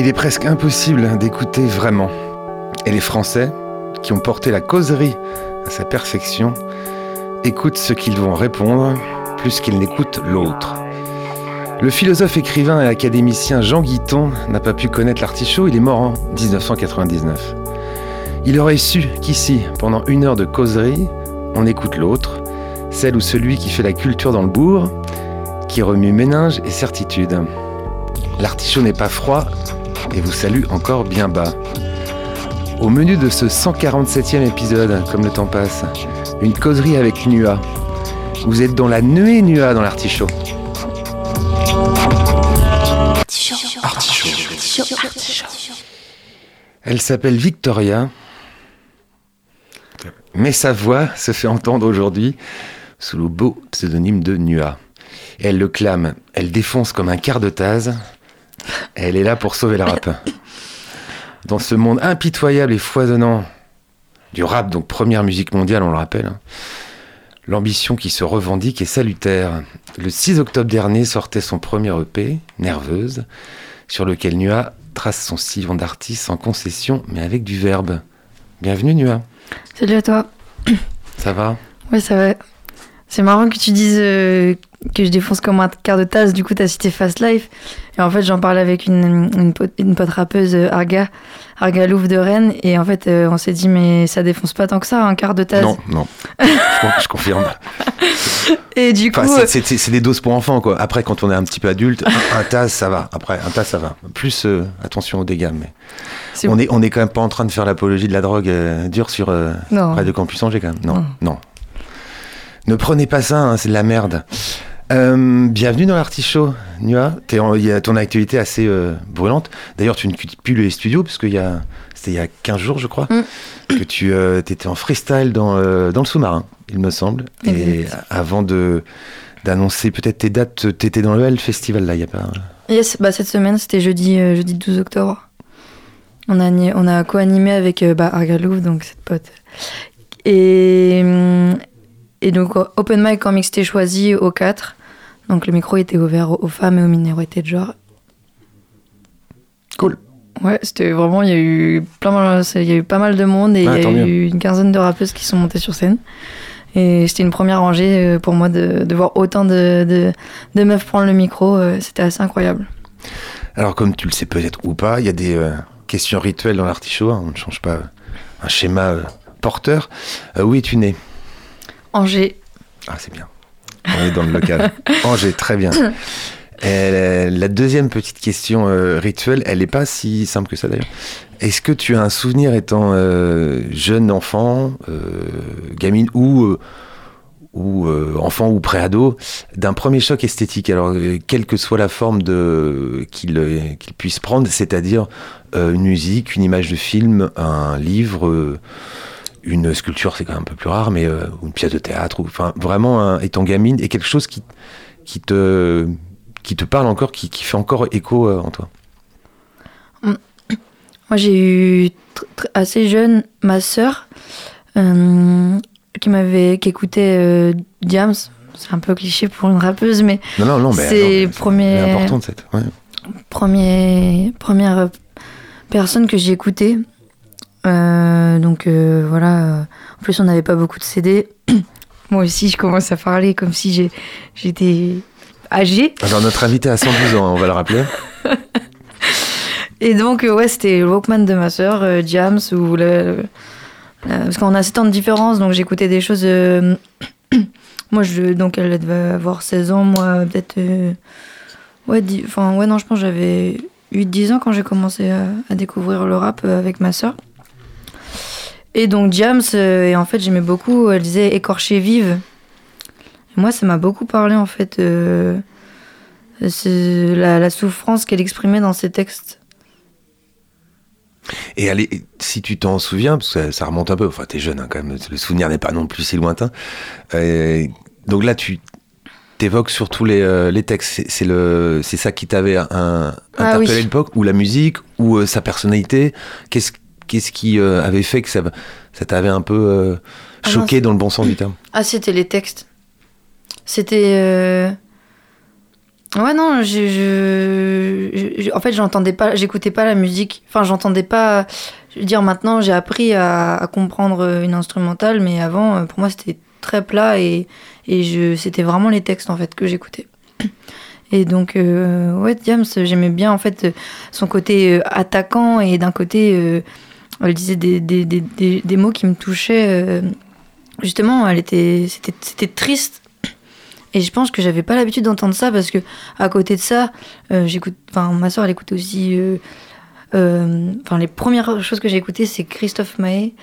Il est presque impossible d'écouter vraiment. Et les Français, qui ont porté la causerie à sa perfection, écoutent ce qu'ils vont répondre plus qu'ils n'écoutent l'autre. Le philosophe, écrivain et académicien Jean Guiton n'a pas pu connaître l'artichaut, il est mort en 1999. Il aurait su qu'ici, pendant une heure de causerie, on écoute l'autre, celle ou celui qui fait la culture dans le bourg, qui remue méninge et certitude. L'artichaut n'est pas froid et vous salue encore bien bas. Au menu de ce 147e épisode, comme le temps passe, une causerie avec Nua. Vous êtes dans la nuée Nua dans l'artichaut. Elle s'appelle Victoria, mais sa voix se fait entendre aujourd'hui sous le beau pseudonyme de Nua. Elle le clame, elle défonce comme un quart de tasse, elle est là pour sauver le rap. Dans ce monde impitoyable et foisonnant du rap, donc première musique mondiale, on le rappelle, hein, l'ambition qui se revendique est salutaire. Le 6 octobre dernier sortait son premier EP, Nerveuse, sur lequel Nua trace son sillon d'artiste en concession, mais avec du verbe. Bienvenue Nua. Salut à toi. Ça va? Ouais, ça va. C'est marrant que tu dises euh, que je défonce comme un quart de tasse. Du coup, t'as cité Fast Life. Et en fait, j'en parlais avec une, une, pote, une pote rappeuse, euh, Arga, Arga Louvre de Rennes. Et en fait, euh, on s'est dit, mais ça défonce pas tant que ça, un quart de tasse. Non, non. je, con- je confirme. Et du coup, Enfin, c'est- des doses pour enfants, quoi. Après, quand on est un petit peu adulte, un, un tasse, ça va. Après, un tasse, ça va. Plus euh, attention aux dégâts, mais on est, on est quand même pas en train de faire l'apologie de la drogue euh, dure sur euh. Radio Campus Angers, quand même. Non, Non. non. Ne prenez pas ça, hein, c'est de la merde. Euh, bienvenue dans l'artichaut, Nua. Il y a ton actualité assez euh, brûlante. D'ailleurs, tu ne quittes plus les studios, parce qu'il y a, c'était il y a 15 jours, je crois, Mm. que tu étais en freestyle dans, euh, dans le sous-marin, il me semble. Et avant de d'annoncer peut-être tes dates, t'étais dans le L Festival, là, il y a pas... yes, bah, cette semaine, c'était jeudi, euh, jeudi 12 octobre. On a, on a co-animé avec euh, bah, donc cette pote. Et, et donc, euh, open mic en mixté choisi au 4. Donc, le micro était ouvert aux, femmes et aux minorités de genre. Cool. Ouais, c'était vraiment, il y a eu plein, il y a eu pas mal de monde et il Ah, y a eu une quinzaine de rappeuses qui sont montées sur scène. Et c'était une première rangée euh, pour moi de, de voir autant de, de, de meufs prendre le micro. euh, C'était assez incroyable. Alors, comme tu le sais peut-être ou pas, il y a des euh, questions rituelles dans l'artichaut. hein, on ne change pas un schéma euh, porteur. Euh, où es-tu né Angers, Ah, c'est bien. On est dans le local. Angers, très bien. Euh, la deuxième petite question euh, rituelle, elle n'est pas si simple que ça d'ailleurs. Est-ce que tu as un souvenir étant euh, jeune enfant, euh, gamine ou, ou enfant ou préado, d'un premier choc esthétique? Alors, quelle que soit la forme de qu'il qu'il puisse prendre, c'est-à-dire une musique, une image de film, un livre. Une sculpture, c'est quand même un peu plus rare, mais euh, une pièce de théâtre, ou enfin vraiment un- étant gamine, et quelque chose qui, qui te qui te parle encore, qui, qui fait encore écho euh, en toi. moi j'ai eu assez jeune ma sœur euh, qui m'avait qui écoutait Diams. C'est un peu cliché pour une rappeuse, mais Non, non, non, mais C'est premier- important cette. Ouais. premier, première personne que j'ai écoutée. Euh, donc euh, voilà. En plus, on n'avait pas beaucoup de CD. Moi aussi, je commence à parler comme si j'ai- j'étais âgés. Alors notre invité a 112 ans, hein, on va le rappeler. Et donc, euh, ouais, c'était le Walkman de ma sœur, euh, Jams, ou le. parce qu'on a 7 ans de différence, donc j'écoutais des choses. euh, moi, je, donc elle devait avoir 16 ans, moi, peut-être. ouais, enfin, ouais, non, je pense que j'avais 8-10 ans quand j'ai commencé à, à découvrir le rap avec ma sœur. Et donc, Jams, euh, et en fait, j'aimais beaucoup, elle disait écorché vive. Et moi, ça m'a beaucoup parlé, en fait. euh, la, la souffrance qu'elle exprimait dans ses textes. Et allez, si tu t'en souviens, parce que ça, remonte un peu, enfin t'es jeune hein, quand même, le souvenir n'est pas non plus si lointain. Euh, donc là, tu t'évoques surtout les, euh, les textes. C'est- le, c'est ça qui t'avait Ah interpellé oui. à l'époque, ou la musique, ou euh, sa personnalité. Qu'est-ce qu'est-ce qui euh, avait fait que ça, ça t'avait un peu euh, Ah non, choqué dans le bon sens du terme? Ah, c'était les textes. C'était. euh, Ouais, non, je, je- je- En fait, j'entendais pas. J'écoutais pas la musique. Enfin, j'entendais pas. Je veux dire, maintenant, j'ai appris à, à comprendre une instrumentale, mais avant, pour moi, c'était très plat et, et je, c'était vraiment les textes, en fait, que j'écoutais. Et donc, euh, ouais, Diams, j'aimais bien, en fait, son côté euh, attaquant et d'un côté, euh, elle disait des, des, des, des, mots qui me touchaient. euh, justement, elle était, c'était, c'était triste. Et je pense que j'avais pas l'habitude d'entendre ça parce que à côté de ça, euh, j'écoute, enfin ma soeur elle écoute aussi. euh, Enfin les premières choses que j'ai écoutées c'est Christophe Maé,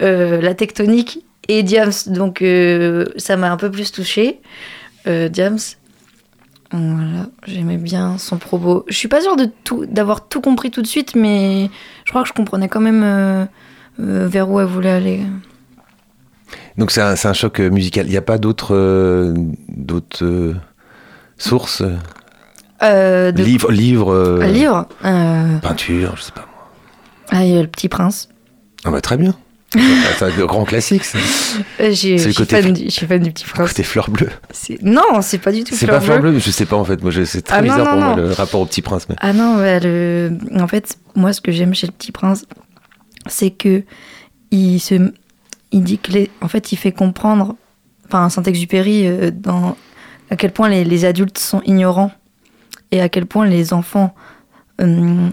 La Tectonique et Diams. Donc ça m'a un peu plus touchée. Diams. Voilà, j'aimais bien son propos. Je suis pas sûre de tout, d'avoir tout compris tout de suite, mais je crois que je comprenais quand même euh, euh, vers où elle voulait aller. Donc c'est un, un choc euh, musical. Il n'y a pas d'autres euh, d'autres euh, sources, de livres, livres, livre peinture, je sais pas moi. Ah, il y a Le Petit Prince. Ah bah très bien. c'est un grand classique. ça. Euh, Je suis fan fl- du- fan Petit Prince. Côté fleur bleue. Non, c'est pas du tout C'est pas fleur Bleue. je sais pas en fait. Moi, c'est très Ah bizarre non, pour moi le rapport au petit prince. Mais... Ah non, le- en fait, moi, ce que j'aime chez le Petit Prince, c'est que il se, il dit que les, en fait, il fait comprendre, enfin, Saint-Exupéry, euh, dans à quel point les, les adultes sont ignorants et à quel point les enfants euh,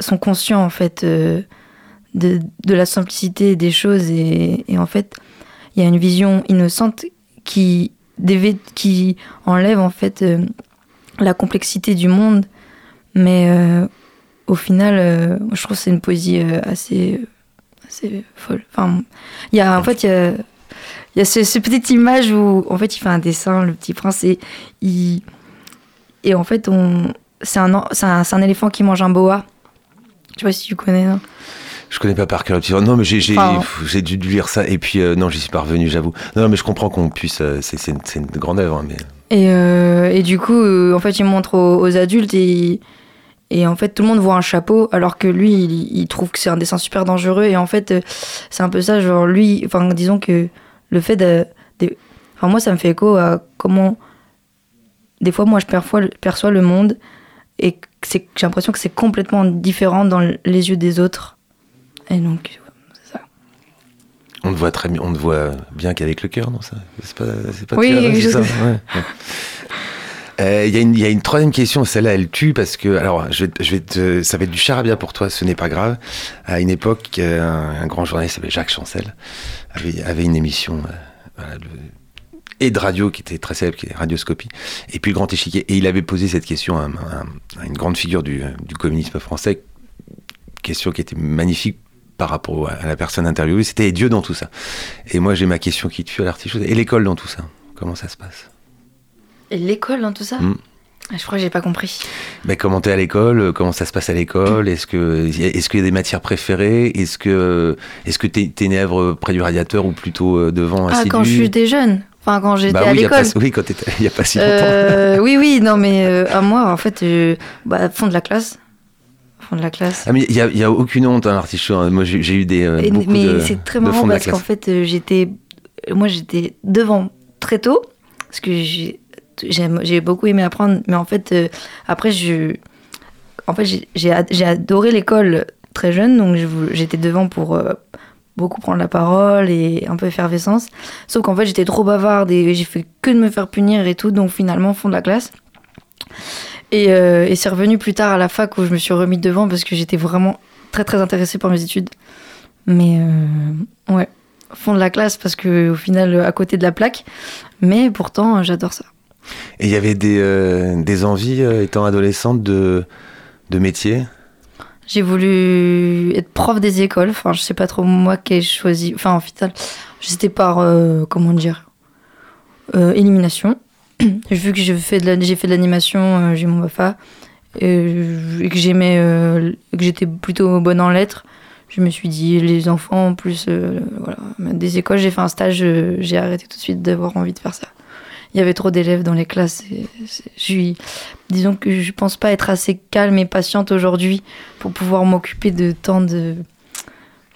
sont conscients en fait euh, de, la simplicité des choses et, en fait, il y a une vision innocente qui enlève en fait euh, la complexité du monde mais euh, au final, euh, je trouve c'est une poésie assez, assez folle. Enfin, il y a, en fait, il y a, ce, ce petite image où, en fait, il fait un dessin, le petit prince, et, il, et en fait, c'est un, c'est un, un éléphant qui mange un boa. Je sais pas si tu connais. non? Je connais pas par cœur le petit. Non, mais j'ai Enfin- dû lire ça et puis euh, non, j'y suis pas revenu, j'avoue. Non, mais je comprends qu'on puisse. euh, c'est une, grande œuvre, hein, mais Et, euh, et du coup, en fait, il montre aux, aux adultes et, et en fait, tout le monde voit un chapeau alors que lui, il, il trouve que c'est un dessin super dangereux. Et en fait, c'est un peu ça, genre lui, enfin, disons que le fait de. de- enfin, moi, ça me fait écho à comment. Des fois, moi, je perçois, perçois le monde et j'ai l'impression que c'est complètement différent dans les yeux des autres. Et donc, on te voit très bien. On te voit bien qu'avec le cœur, non ça C'est pas. C'est pas Oui, tiré, c'est ça Ouais. Euh, Il y, a une- il y a une troisième question, celle-là elle tue parce que, alors je vais, te- je vais te, ça va être du charabia pour toi, ce n'est pas grave. À une époque, euh, un, un grand journaliste, s'appelait Jacques Chancel, avait, avait une émission euh, voilà, le- et de radio qui était très célèbre, qui est Radioscopie, et puis le Grand Échiquier. Et il avait posé cette question à, un- à un- à une grande figure du, du communisme français, question qui était magnifique par rapport à la personne interviewée, c'était Dieu dans tout ça. Et moi j'ai ma question qui tue à l'artichaut, et l'école dans tout ça, comment ça se passe? Et l'école dans tout ça? Mm. Ah, Je crois que j'ai pas compris. Ben, comment t'es à l'école Comment ça se passe à l'école Est-ce que est-ce qu'il y a des matières préférées? Est-ce que est-ce que t'es à Èvre près du radiateur ou plutôt euh, devant Ah, assidu quand j'étais jeune. Enfin, quand j'étais bah à oui, a l'école. pas- oui, quand il y a pas si longtemps. Euh, oui, oui, non, mais euh, à moi, en fait, euh, bah, fond de la classe. Fond de la classe. Ah mais il y a, a aucune honte hein, l'artichaut. hein. Moi j'ai eu des euh, beaucoup mais de, c'est très marrant parce qu'en fait, euh, j'étais. Moi, j'étais devant très tôt. Parce que j'ai j'ai beaucoup aimé apprendre. Mais en fait, euh, après, je. En fait, j'ai- j'ai ad- j'ai adoré l'école très jeune. Donc, je j'étais devant pour. euh, beaucoup prendre la parole et un peu effervescence. Sauf qu'en fait, j'étais trop bavarde et j'ai fait que de me faire punir et tout. Donc, finalement, fond de la classe. Et, euh, et c'est revenu plus tard à la fac où je me suis remis devant parce que j'étais vraiment très très intéressée par mes études. Mais euh, ouais, fond de la classe parce que au final à côté de la plaque. Mais pourtant j'adore ça. Et il y avait des, euh, des envies, euh, étant adolescente, de, de métier? J'ai voulu être prof des écoles. Enfin, je sais pas trop moi qui ai choisi. Enfin, en final, c'était par euh, comment dire euh, élimination. Vu que j'ai fait de l'animation, euh, j'ai mon BAFA et que j'aimais, euh, que j'étais plutôt bonne en lettres. Je me suis dit les enfants plus euh, voilà des écoles. J'ai fait un stage, j'ai arrêté tout de suite d'avoir envie de faire ça. Il y avait trop d'élèves dans les classes. disons que je pense pas être assez calme et patiente aujourd'hui pour pouvoir m'occuper de tant de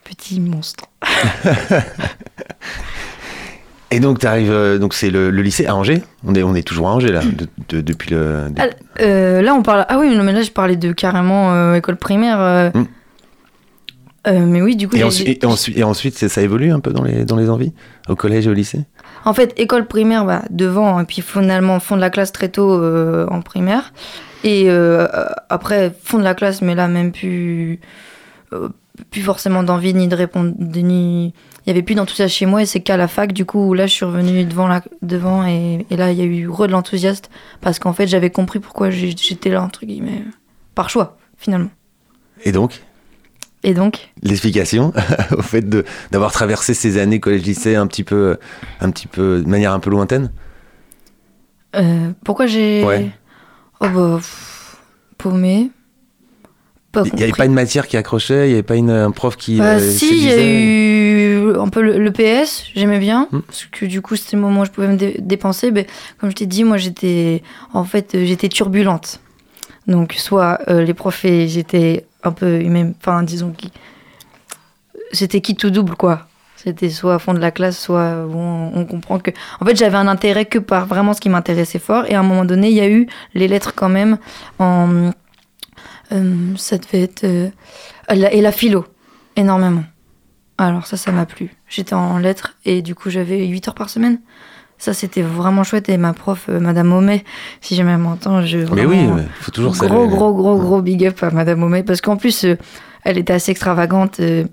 petits monstres. Et donc, tu arrives, donc c'est le, le lycée à Angers on est, on est toujours à Angers, là, de- de- depuis le... de- Ah, euh, là, on parle. Ah oui, non, mais là, je parlais de carrément euh, école primaire. euh. Euh, mais oui, du coup, et, ensuite, et, ensuite, et ensuite, c'est- ça évolue un peu dans les, dans les envies Au collège et au lycée? En fait, école primaire, bah, devant, et puis finalement, fond de la classe très tôt euh, en primaire. Et euh, euh, après, fond de la classe, mais là, même plus, euh, plus forcément d'envie ni de répondre. ni... Il n'y avait plus d'enthousiasme chez moi, et c'est qu'à la fac, du coup, où là, je suis revenue devant, la, devant et, et là, il y a eu re de l'enthousiasme, parce qu'en fait, j'avais compris pourquoi j'étais là, entre guillemets, par choix, finalement. Et donc, Et donc, l'explication au fait de- d'avoir traversé ces années collège-lycée un petit peu, un petit peu, de manière un peu lointaine? Euh, pourquoi j'ai. Ouais. Oh bah. paumé. Pas Il n'y avait pas une matière qui accrochait, il n'y avait pas une, un prof qui. Bah, euh, si, il y a eu un peu le, le PS, j'aimais bien, Hmm. parce que du coup, c'était le moment où je pouvais me dé- dépenser. Mais comme je t'ai dit, moi, j'étais. En fait, euh, j'étais turbulente. Donc, soit euh, les profs, j'étais un peu enfin, disons, qui. C'était qui tout double, quoi. C'était soit à fond de la classe, soit où on, on comprend que. En fait, j'avais un intérêt que par vraiment ce qui m'intéressait fort. Et à un moment donné, il y a eu les lettres quand même en. Euh, ça devait être. euh, et la philo, énormément. Alors ça, ça m'a plu. J'étais en lettres et du coup, j'avais 8 heures par semaine. Ça, c'était vraiment chouette. Et ma prof, euh, Madame Homais, si jamais elle m'entend, je. Mais oui, il faut toujours gros, saluer. gros, gros, gros big up à Madame Homais. Parce qu'en plus, euh, elle était assez extravagante. elle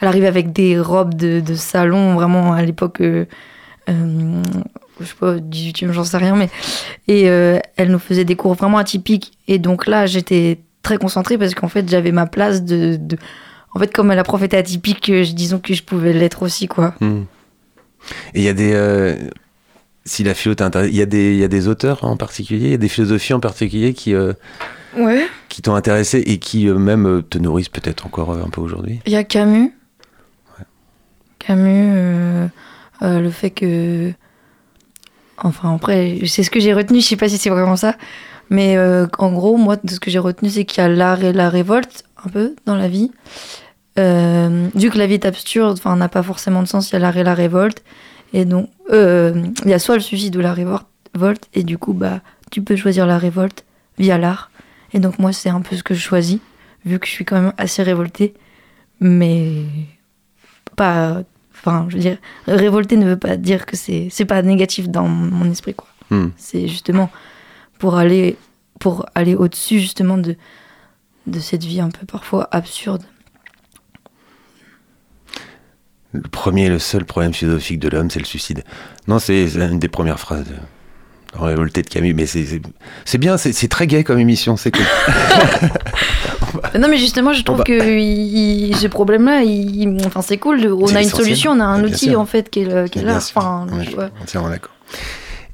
arrivait avec des robes de, de salon, vraiment à l'époque. euh, je sais pas, 18e, j'en sais rien, mais. Et euh, elle nous faisait des cours vraiment atypiques. Et donc là, j'étais très concentrée parce qu'en fait, j'avais ma place de. de- En fait, comme la prof était atypique, euh, disons que je pouvais l'être aussi, quoi. Hmm. Et il y a des. euh, si la philo t'intéresse, il y, a des- il y a des auteurs en particulier, il y a des philosophies en particulier qui, euh, Ouais. qui t'ont intéressé et qui même te nourrissent peut-être encore un peu aujourd'hui? Il y a Camus. Camus, le fait que. Enfin, après, c'est ce que j'ai retenu, je sais pas si c'est vraiment ça. Mais euh, en gros, moi, de ce que j'ai retenu, c'est qu'il y a l'art et la révolte, un peu, dans la vie. Euh, vu que la vie est absurde, enfin, n'a pas forcément de sens, il y a l'art et la révolte. Et donc, euh, il y a soit le suicide ou la révolte, et du coup, bah, tu peux choisir la révolte via l'art. Et donc, moi, c'est un peu ce que je choisis, vu que je suis quand même assez révoltée. Mais pas. Enfin, je veux dire, révolter ne veut pas dire que c'est c'est pas négatif dans mon esprit, quoi. Hmm. C'est justement pour aller pour aller au-dessus justement de de cette vie un peu parfois absurde. Le premier et le seul problème philosophique de l'homme, c'est le suicide. Non, c'est c'est une des premières phrases dans Révolté de Camus, mais c'est- bien, c'est très gay comme émission, c'est cool. Non, mais justement, je trouve bah. que il- ce problème-là, enfin, c'est cool. On a une solution, on a un outil sûr. en fait qui est, est là. Enfin, je suis ouais. entièrement d'accord.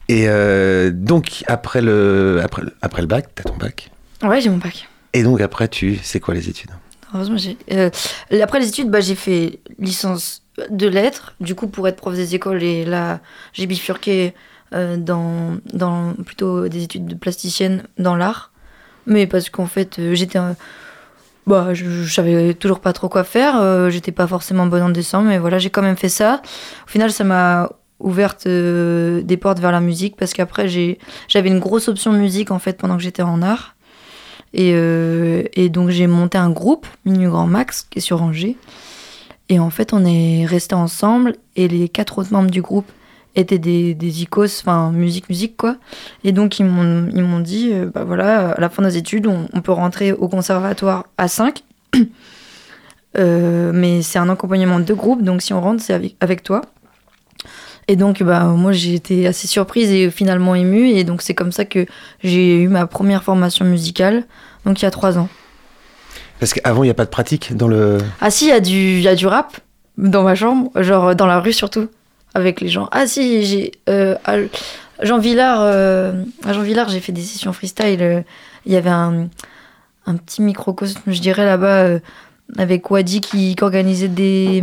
Et euh, donc, après le, après, après le bac, t'as ton bac. Ouais, j'ai mon bac. Et donc, après, tu c'est quoi les études? Heureusement, j'ai. euh, après les études, bah, j'ai fait licence de lettres, du coup, pour être prof des écoles. Et là, j'ai bifurqué dans, dans plutôt des études de plasticienne dans l'art. Mais parce qu'en fait, euh, j'étais. bah, je, je savais toujours pas trop quoi faire. euh, j'étais pas forcément bonne en dessin, mais voilà, j'ai quand même fait ça. Au final, ça m'a ouverte euh, des portes vers la musique parce qu'après, j'avais une grosse option musique en fait pendant que j'étais en art. Et, euh, et donc j'ai monté un groupe, Minu Grand Max, qui est sur Angers. Et en fait, on est restés ensemble et les quatre autres membres du groupe étaient des, des icos, enfin musique, musique quoi. Et donc ils m'ont ils m'ont dit, euh, bah voilà, à la fin des études, on, on peut rentrer au conservatoire à 5. Euh, mais c'est un accompagnement de groupe, donc si on rentre, c'est avec, avec toi. Et donc, bah, moi, j'ai été assez surprise et finalement émue. Et donc, c'est comme ça que j'ai eu ma première formation musicale, donc il y a trois ans. Parce qu'avant, il n'y a pas de pratique dans le. Ah si, il y, a du- il y a du rap dans ma chambre, genre dans la rue surtout, avec les gens. Ah si, j'ai... euh, Jean Villard, euh, Jean Villard, j'ai fait des sessions freestyle. euh, Il y avait un, un petit microcosme, je dirais, là-bas, avec Wadi qui, organisait des...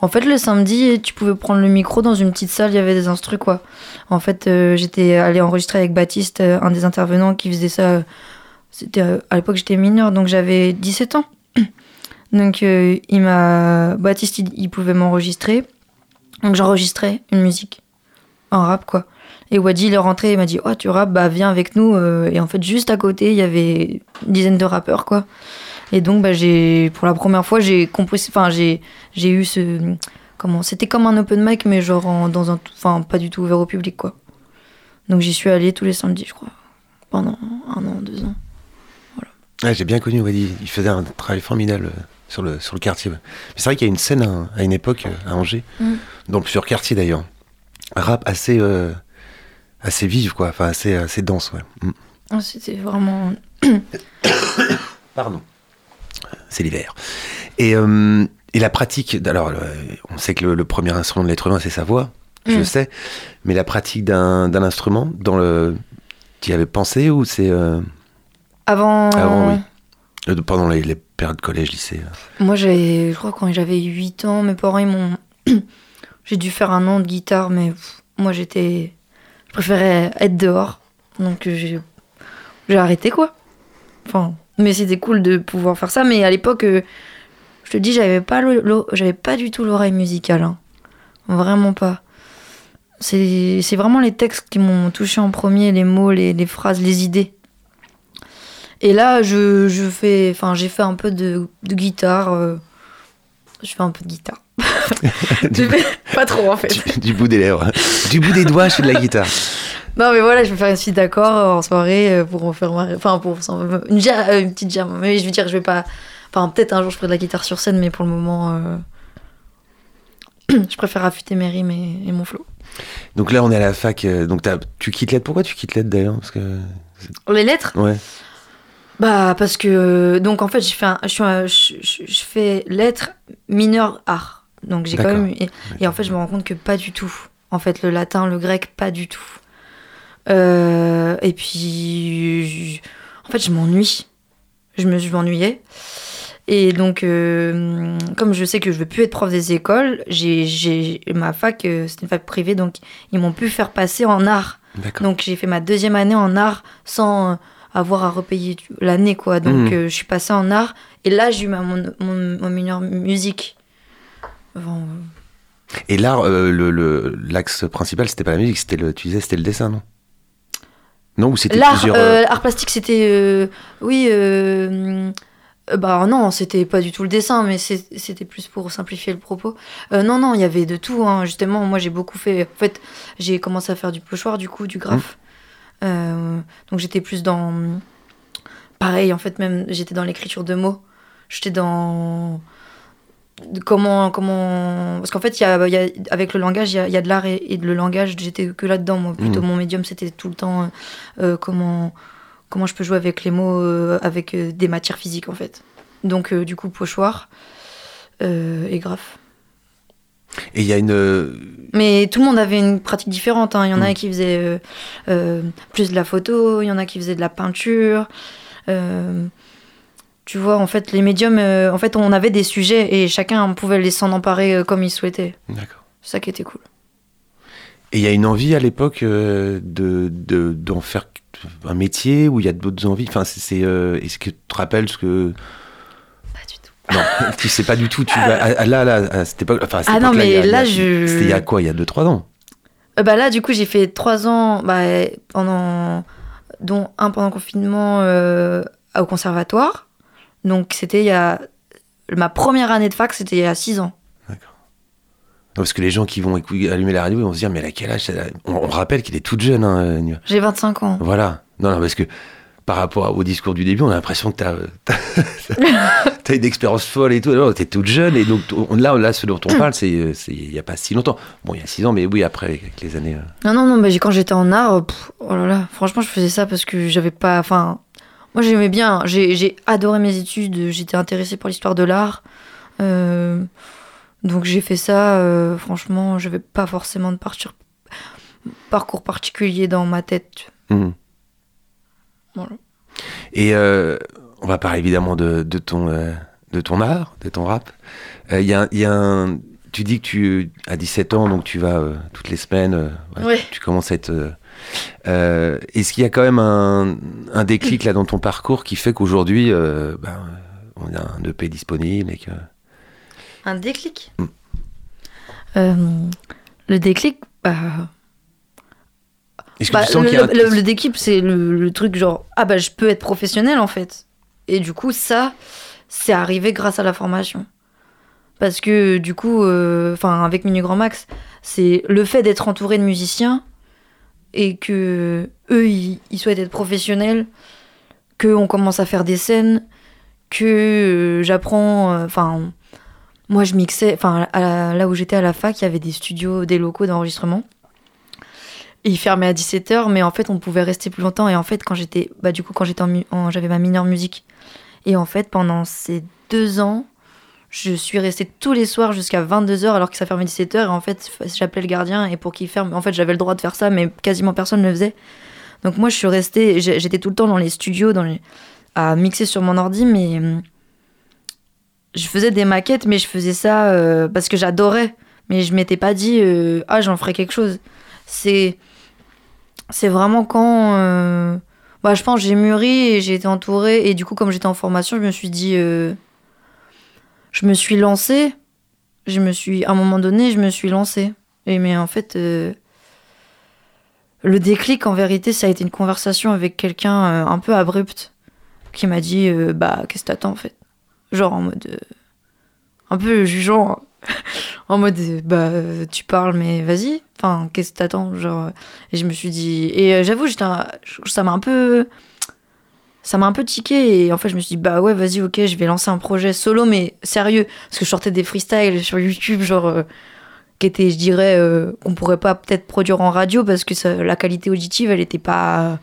En fait, le samedi, tu pouvais prendre le micro dans une petite salle, il y avait des instrus, quoi. En fait, j'étais allée enregistrer avec Baptiste, un des intervenants qui faisait ça. C'était à l'époque, j'étais mineure, donc j'avais 17 ans. Donc, il m'a. Baptiste, il pouvait m'enregistrer. Donc, j'enregistrais une musique. En rap, quoi. Et Wadi, il est rentré, il m'a dit Oh, tu rappes, bah viens avec nous. Euh, Et en fait, juste à côté, il y avait une dizaine de rappeurs, quoi. Et donc, bah, j'ai, pour la première fois, j'ai compris. Enfin, j'ai, j'ai eu ce. Comment C'était comme un open mic, mais genre en- dans un. Enfin, pas du tout ouvert au public, quoi. Donc, j'y suis allée tous les samedis, je crois. Pendant un an, deux ans. Ouais, j'ai bien connu Wadi. Il faisait un travail formidable sur le, sur le quartier. Mais c'est vrai qu'il y a une scène à, à une époque euh, à Angers, Mm. dans plusieurs quartiers d'ailleurs. Rap assez, euh, assez vive, quoi. Enfin, assez, assez dense, ouais. Mm. Ah, C'était vraiment. Pardon. C'est l'hiver. Et, euh, et la pratique, alors euh, on sait que le, le premier instrument de l'être humain c'est sa voix, je Mm. le sais, mais la pratique d'un instrument, dans le, tu y avais pensé ou c'est euh, Avant. avant, oui, pendant les, les périodes collège, lycée. euh. Moi, je crois quand j'avais 8 ans, mes parents m'ont. j'ai dû faire un an de guitare, mais moi j'étais. Je préférais être dehors. Donc j'ai, j'ai arrêté quoi. Enfin, mais c'était cool de pouvoir faire ça. Mais à l'époque, euh, je te dis, j'avais pas, le- j'avais pas du tout l'oreille musicale. hein. Vraiment pas. C'est, c'est vraiment les textes qui m'ont touché en premier, les mots, les, les phrases, les idées. Et là, je, je fais, enfin, j'ai fait un peu de, de guitare. euh, je fais un peu de guitare. Pas trop en fait. Du, du bout des lèvres, du bout des doigts, je fais de la guitare. Non, mais voilà, je vais faire une suite d'accords en soirée euh, pour en faire marrer- Enfin, pour s'en- une, euh, une petite jam. Mais je veux dire, je vais pas. Enfin, peut-être un jour je ferai de la guitare sur scène, mais pour le moment, euh, je préfère affûter mes rimes et, et mon flow. Donc là, on est à la fac. euh, donc t'as- tu quittes l'aide. Pourquoi tu quittes l'aide d'ailleurs? Parce que Les lettres? Ouais. Bah, parce que. Donc, en fait, j'ai fait un- je, suis un- je, je- je fais lettres mineures art. Donc, j'ai quand même. Et, et en fait, je me rends compte que pas du tout. En fait, le latin, le grec, pas du tout. Euh, et puis. en fait, je m'ennuie. Je me- je m'ennuyais. Et donc, euh, comme je sais que je veux plus être prof des écoles, j'ai, ma fac, euh, c'était une fac privée, donc ils m'ont pu faire passer en art. Donc j'ai fait ma deuxième année en art sans euh, avoir à repayer l'année, quoi. Donc Mhm. euh, je suis passée en art et là j'ai eu ma, mon, mon, mon mineur musique. Enfin, euh, Et l'art, euh, le- le- l'axe principal, c'était pas la musique, c'était le, tu disais, c'était le dessin, non? Non, ou c'était L'art, plusieurs. euh, euh, art plastique, c'était. oui, bah non, c'était pas du tout le dessin, mais c'était plus pour simplifier le propos. Non, non, il y avait de tout, hein. justement. Moi, j'ai beaucoup fait. En fait, j'ai commencé à faire du pochoir, du coup, du graphe. Euh, donc, j'étais plus dans. Pareil, en fait, même, j'étais dans l'écriture de mots. J'étais dans. Comment, comment... Parce qu'en fait, il y a, il y a- avec le langage, il y a, il y a de l'art et, et de le langage. J'étais que là-dedans, moi. Plutôt, Mhm. mon médium, c'était tout le temps euh, euh, comment, comment je peux jouer avec les mots, euh, avec euh, des matières physiques, en fait. Donc, euh, du coup, pochoir euh, et graphe. Et il y a une. euh, Mais tout le monde avait une pratique différente. hein. Il y en Mm. a qui faisaient euh, euh, plus de la photo, il y en a qui faisaient de la peinture. Euh, tu vois, en fait, les médiums, en fait, on avait des sujets et chacun pouvait les s'en emparer comme il souhaitait. D'accord. C'est ça qui était cool. Et il y a une envie à l'époque de de- d'en faire un métier où il y a d'autres envies? Enfin, c'est. Est-ce que tu te rappelles ce que. Non, tu sais pas du tout. Tu vas à- là, là, à cette époque. Enfin, à cette Ah non, mais il y a- il y a- là, je- C'était il y a quoi Il y a 2-3 ans? Euh, bah là, du coup, j'ai fait trois ans, bah, pendant, dont un pendant le confinement euh, au conservatoire. Donc, c'était il y a. Ma première année de fac, c'était il y a six ans. Parce que les gens qui vont allumer la radio, ils vont se dire, mais elle a quel âge? On, on rappelle qu'il est toute jeune. Hein. J'ai 25 ans. Voilà. Non, non, parce que par rapport au discours du début, on a l'impression que t'as as, une expérience folle et tout. Non, t'es toute jeune et donc on- là, là, ce dont on parle, c'est il y a pas si longtemps. Bon, il y a six ans, mais oui, après avec les années. euh. Non, non, non, bah, quand j'étais en art, pff, oh là là, franchement, je faisais ça parce que j'avais pas. Enfin, moi, j'aimais bien. J'ai adoré mes études, j'étais intéressée par l'histoire de l'art. Euh, donc, j'ai fait ça. euh, franchement, j'avais pas forcément de partir, parcours particulier dans ma tête. Mhm. Voilà. Et euh, on va parler évidemment de, de ton euh, de ton art, de ton rap. Euh, Il y a, il y a un, tu dis que tu à 17 ans, donc tu vas toutes les semaines. ouais, Ouais. Tu commences à être. Est-ce qu'il y a quand même un, un déclic là dans ton parcours qui fait qu'aujourd'hui, ben, on a un EP disponible et que. Un déclic Mm. Euh, Le déclic, bah, Est-ce que Bah, tu sens le, qu'il y a un... le- le déclic, c'est le, le truc genre ah bah je peux être professionnel en fait. Et du coup ça, c'est arrivé grâce à la formation. Parce que du coup, euh, enfin avec Minu Grand Max, c'est le fait d'être entouré de musiciens et que eux ils, ils souhaitent être professionnels, que on commence à faire des scènes, que euh, j'apprends, euh, enfin moi je mixais, enfin là où j'étais à la fac, il y avait des studios, des locaux d'enregistrement. Il fermait à 17h, mais en fait, on pouvait rester plus longtemps. Et en fait, quand j'étais, bah, du coup, quand j'étais en, j'avais ma mineure musique. Et en fait, pendant ces deux ans, je suis restée tous les soirs jusqu'à 22h alors que ça fermait 17h. Et en fait, j'appelais le gardien et pour qu'il ferme, en fait, j'avais le droit de faire ça, mais quasiment personne ne le faisait. Donc moi, je suis restée, j'étais tout le temps dans les studios, dans les, à mixer sur mon ordi, mais hum, je faisais des maquettes, mais je faisais ça euh, parce que j'adorais. Mais je m'étais pas dit, euh, ah, j'en ferai quelque chose. C'est c'est vraiment quand euh, bah, je pense j'ai mûri et j'ai été entourée. Et du coup comme j'étais en formation je me suis dit euh, je me suis lancée. Je me suis à un moment donné je me suis lancée. Et mais en fait euh, le déclic en vérité ça a été une conversation avec quelqu'un un peu abrupte qui m'a dit bah qu'est-ce que t'attends en fait? Genre en mode un peu jugeant en mode bah tu parles mais vas-y. Enfin qu'est-ce que t'attends genre et je me suis dit et euh, j'avoue un- ça m'a un peu ça m'a un peu tiqué et en fait je me suis dit bah ouais vas-y ok je vais lancer un projet solo mais sérieux. Parce que je sortais des freestyles sur YouTube genre euh, qui étaient je dirais euh, qu'on pourrait pas peut-être produire en radio parce que ça- la qualité auditive elle était pas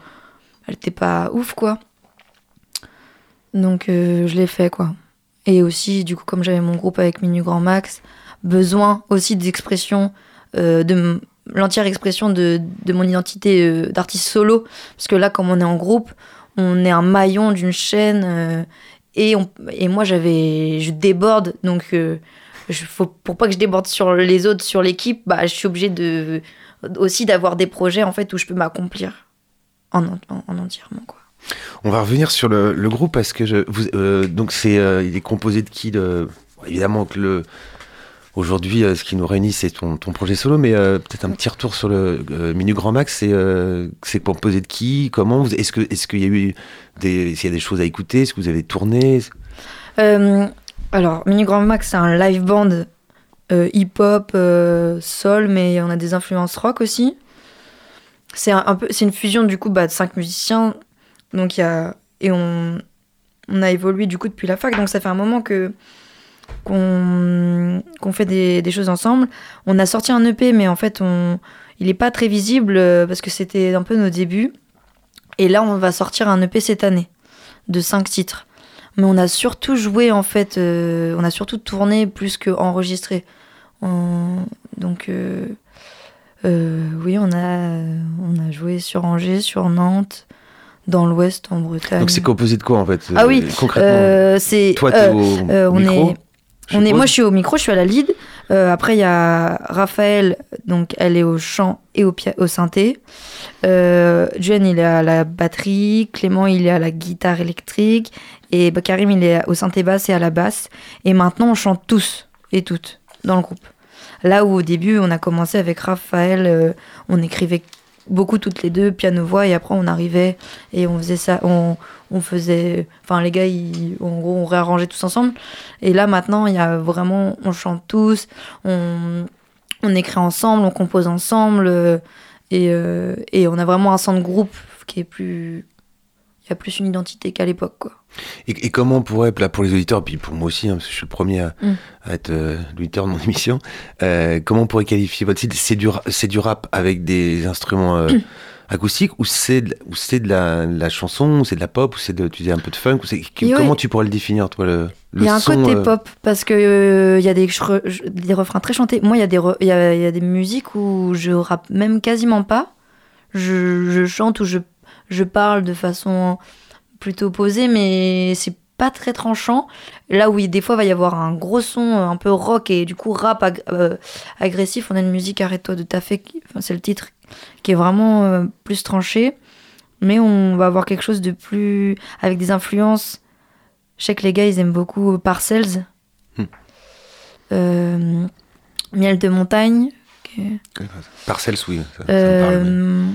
elle était pas ouf quoi. Donc euh, je l'ai fait quoi et aussi du coup comme j'avais mon groupe avec Minu Grand Max besoin aussi d'expression euh, de l'entière expression de, mon identité euh, d'artiste solo. Parce que là comme on est en groupe on est un maillon d'une chaîne euh, et moi j'avais je déborde. Donc euh, je, faut, pour pas que je déborde sur les autres sur l'équipe bah je suis obligée de aussi d'avoir des projets en fait où je peux m'accomplir en, en, en entièrement quoi On va revenir sur le, groupe parce que je, vous, euh, donc c'est, euh, il est composé de qui de, Évidemment que le aujourd'hui, euh, ce qui nous réunit, c'est ton, ton projet solo, mais peut-être un petit retour sur le Minu Grand Max. C'est c'est composé de qui Comment Est-ce que est-ce qu'il y a eu des, y a des choses à écouter Est-ce que vous avez tourné alors, Mini Grand Max, c'est un live band hip-hop, euh, soul, mais on a des influences rock aussi. C'est un peu, c'est une fusion du coup bah, de cinq musiciens. Donc il y a et on, on a évolué du coup depuis la fac. Donc ça fait un moment que qu'on qu'on fait des, des choses ensemble. On a sorti un EP, mais en fait on, il est pas très visible euh, parce que c'était un peu nos débuts. Et là, on va sortir un EP cette année de cinq titres mais on a surtout joué en fait euh, on a surtout tourné plus que enregistré On- donc euh, oui on a on a joué sur Angers sur Nantes dans l'Ouest en Bretagne Donc c'est composé de quoi en fait Ah oui, euh, concrètement Euh, c'est Toi, euh, au euh, on micro est- on est, moi, je suis au micro, je suis à la lead. Euh, après, il y a Raphaël, donc elle est au chant et au, au synthé. Euh, Jen, il est à la batterie. Clément, il est à la guitare électrique. Et bah, Karim, il est au synthé basse et à la basse. Et maintenant, on chante tous et toutes dans le groupe. Là où au début, on a commencé avec Raphaël, euh, on écrivait beaucoup toutes les deux, piano-voix, et après on arrivait et on faisait ça, on, on faisait, enfin les gars, ils, en gros, on réarrangeait tous ensemble. Et là maintenant, il y a vraiment, on chante tous, on, on écrit ensemble, on compose ensemble, euh, et, euh, et on a vraiment un son de groupe qui est plus. Y a plus une identité qu'à l'époque, quoi. Et, et comment on pourrait, là pour les auditeurs, puis pour moi aussi, hein, parce que je suis le premier à, Mm. à être euh, l'auditeur de mon émission, euh, comment on pourrait qualifier votre style? C'est du, rap avec des instruments euh, acoustiques ou c'est de, ou c'est de la, la chanson, ou c'est de la pop, ou c'est de, tu dis un peu de funk ou c'est, que- Et ouais. Comment tu pourrais le définir, toi, le, Il y a un son, côté euh, pop parce que euh, il y a des, refrains très chantés. Moi, il y, y, a, y a des musiques où je rappe même quasiment pas. Je, je chante ou je, je parle de façon plutôt posée, mais c'est pas très tranchant. Là où il- des fois, il va y avoir un gros son euh, un peu rock et du coup rap ag- euh, agressif, on a une musique Arrête-toi de taffer, enfin, c'est le titre, qui est vraiment euh, plus tranché. Mais on va avoir quelque chose de plus. avec des influences. Je sais que les gars, ils aiment beaucoup Parcells. Hmm. Euh, Miel de montagne. est- Parcels, oui. Ça, ça me parle, mais-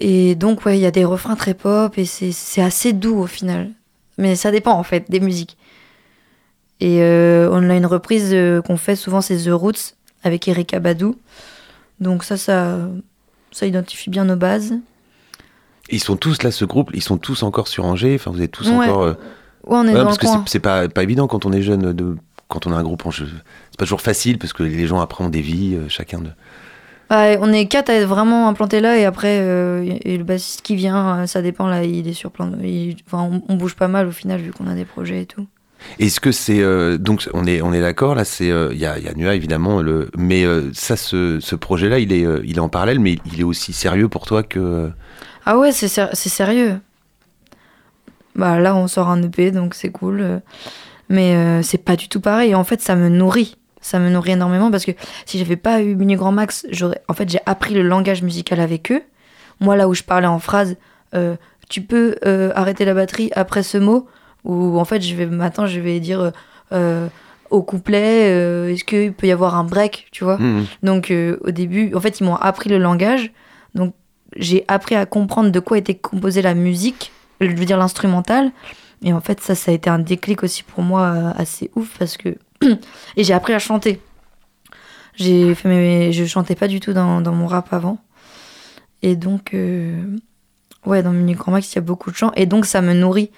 et donc, ouais, il y a des refrains très pop et c'est c'est assez doux au final. Mais ça dépend en fait des musiques. Et euh, on a une reprise euh, qu'on fait souvent, c'est The Roots avec Erika Badou. Donc, ça, ça, ça identifie bien nos bases. Ils sont tous là, ce groupe, ils sont tous encore sur Angers. Enfin, vous êtes tous Ouais. encore. euh, Ouais, on est ouais, dans parce le que c'est pas, pas évident quand on est jeune de. Quand on a un groupe en jeu. C'est pas toujours facile parce que les gens après ont des vies, euh, chacun de. On est quatre à être vraiment implantés là et après euh, et le bassiste qui vient, euh, ça dépend là, il est sur plein de... il- enfin, on, on bouge pas mal au final vu qu'on a des projets et tout. Est-ce que c'est euh, donc on est on est d'accord là c'est euh, il y a y a Nua évidemment le mais ça ce, ce projet là il est il est en parallèle mais il est aussi sérieux pour toi que Ah ouais, c'est ser- sérieux. Bah là, on sort un EP, donc c'est cool. Mais c'est pas du tout pareil. En fait, ça me nourrit. Ça me nourrit énormément parce que si j'avais pas eu Mini Grand Max, j'aurais. En fait, j'ai appris le langage musical avec eux. Moi, là où je parlais en phrase, euh, tu peux euh, arrêter la batterie après ce mot, ou en fait, je vais maintenant, je vais dire euh, au couplet, est-ce qu'il peut y avoir un break, tu vois? Hum, donc au début, en fait, ils m'ont appris le langage. Donc j'ai appris à comprendre de quoi était composée la musique, je veux dire l'instrumental. Et en fait, ça, ça a été un déclic aussi pour moi assez ouf parce que et j'ai appris à chanter. J'ai fait je chantais pas du tout dans, mon rap avant. Et donc euh, ouais, dans Mini Grand il y a beaucoup de chants et donc ça me nourrit.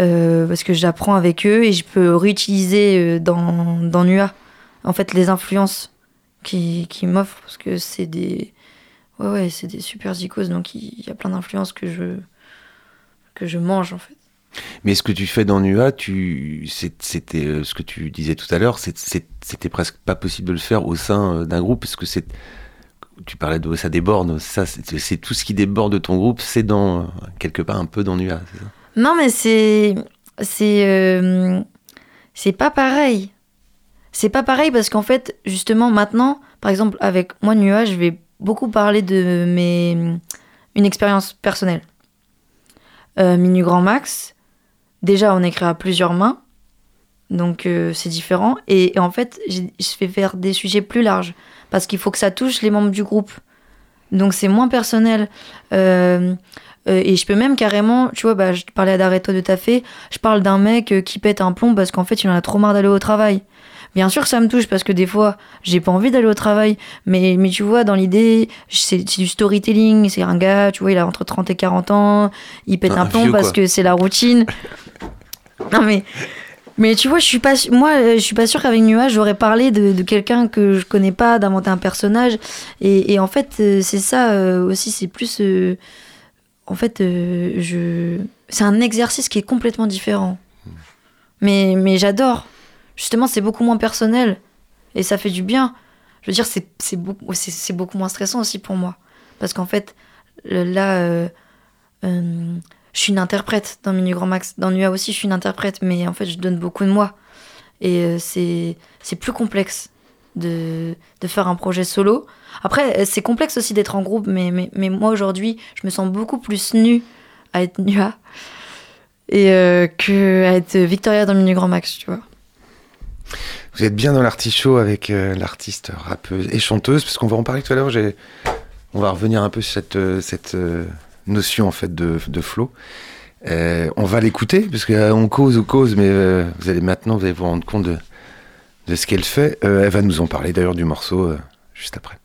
Euh, parce que j'apprends avec eux et je peux réutiliser euh, dans, Nua en fait les influences qui, qui m'offrent parce que c'est des ouais ouais c'est des super icônes donc il y a plein d'influences que je que je mange en fait mais ce que tu fais dans Nua c'était euh, ce que tu disais tout à l'heure c'était presque pas possible de le faire au sein euh, d'un groupe parce que tu parlais de ça déborde c'est tout ce qui déborde de ton groupe c'est dans euh, quelque part un peu dans Nua non mais c'est c'est c'est pas pareil. C'est pas pareil parce qu'en fait justement maintenant par exemple avec moi Nua je vais beaucoup parler de mes une expérience personnelle. Euh, Minu Grand Max déjà on écrit à plusieurs mains. Donc euh, c'est différent. Et, en fait je fais faire des sujets plus larges parce qu'il faut que ça touche les membres du groupe. Donc c'est moins personnel. Euh, euh, et je peux même carrément tu vois bah, je parlais d'arrête-toi de taffer. Je parle d'un mec euh, qui pète un plomb parce qu'en fait il en a trop marre d'aller au travail bien sûr ça me touche parce que des fois j'ai pas envie d'aller au travail mais, mais tu vois dans l'idée c'est du storytelling c'est un gars tu vois il a entre 30 et 40 ans il pète Un un plomb vieux, parce que c'est la routine non mais mais tu vois, je suis pas, moi, euh, je suis pas sûre qu'avec Nuage, j'aurais parlé de, de quelqu'un que je connais pas, d'inventer un personnage. Et, et en fait, euh, c'est ça euh, aussi, c'est plus, euh, en fait, euh, je, c'est un exercice qui est complètement différent. Mais, mais j'adore. Justement, c'est beaucoup moins personnel et ça fait du bien. Je veux dire, c'est, beaucoup, beaucoup moins stressant aussi pour moi, parce qu'en fait, là. euh, euh, je suis une interprète dans Minu Grand Max. Dans Nua aussi, je suis une interprète, mais en fait, je donne beaucoup de moi. Et euh, c'est plus complexe de, de faire un projet solo. Après, c'est complexe aussi d'être en groupe, mais, mais, moi, aujourd'hui, je me sens beaucoup plus nue à être Nua et euh, que à être Victoria dans Minu Grand Max, tu vois. Vous êtes bien dans l'artichaut avec euh, l'artiste rappeuse et chanteuse, parce qu'on va en parler tout à l'heure. On va revenir un peu sur cette, euh, euh, notion en fait de, flow. On va l'écouter, parce qu'on cause ou cause, mais vous allez maintenant vous rendre compte de ce qu'elle fait. elle va nous en parler d'ailleurs du morceau juste après.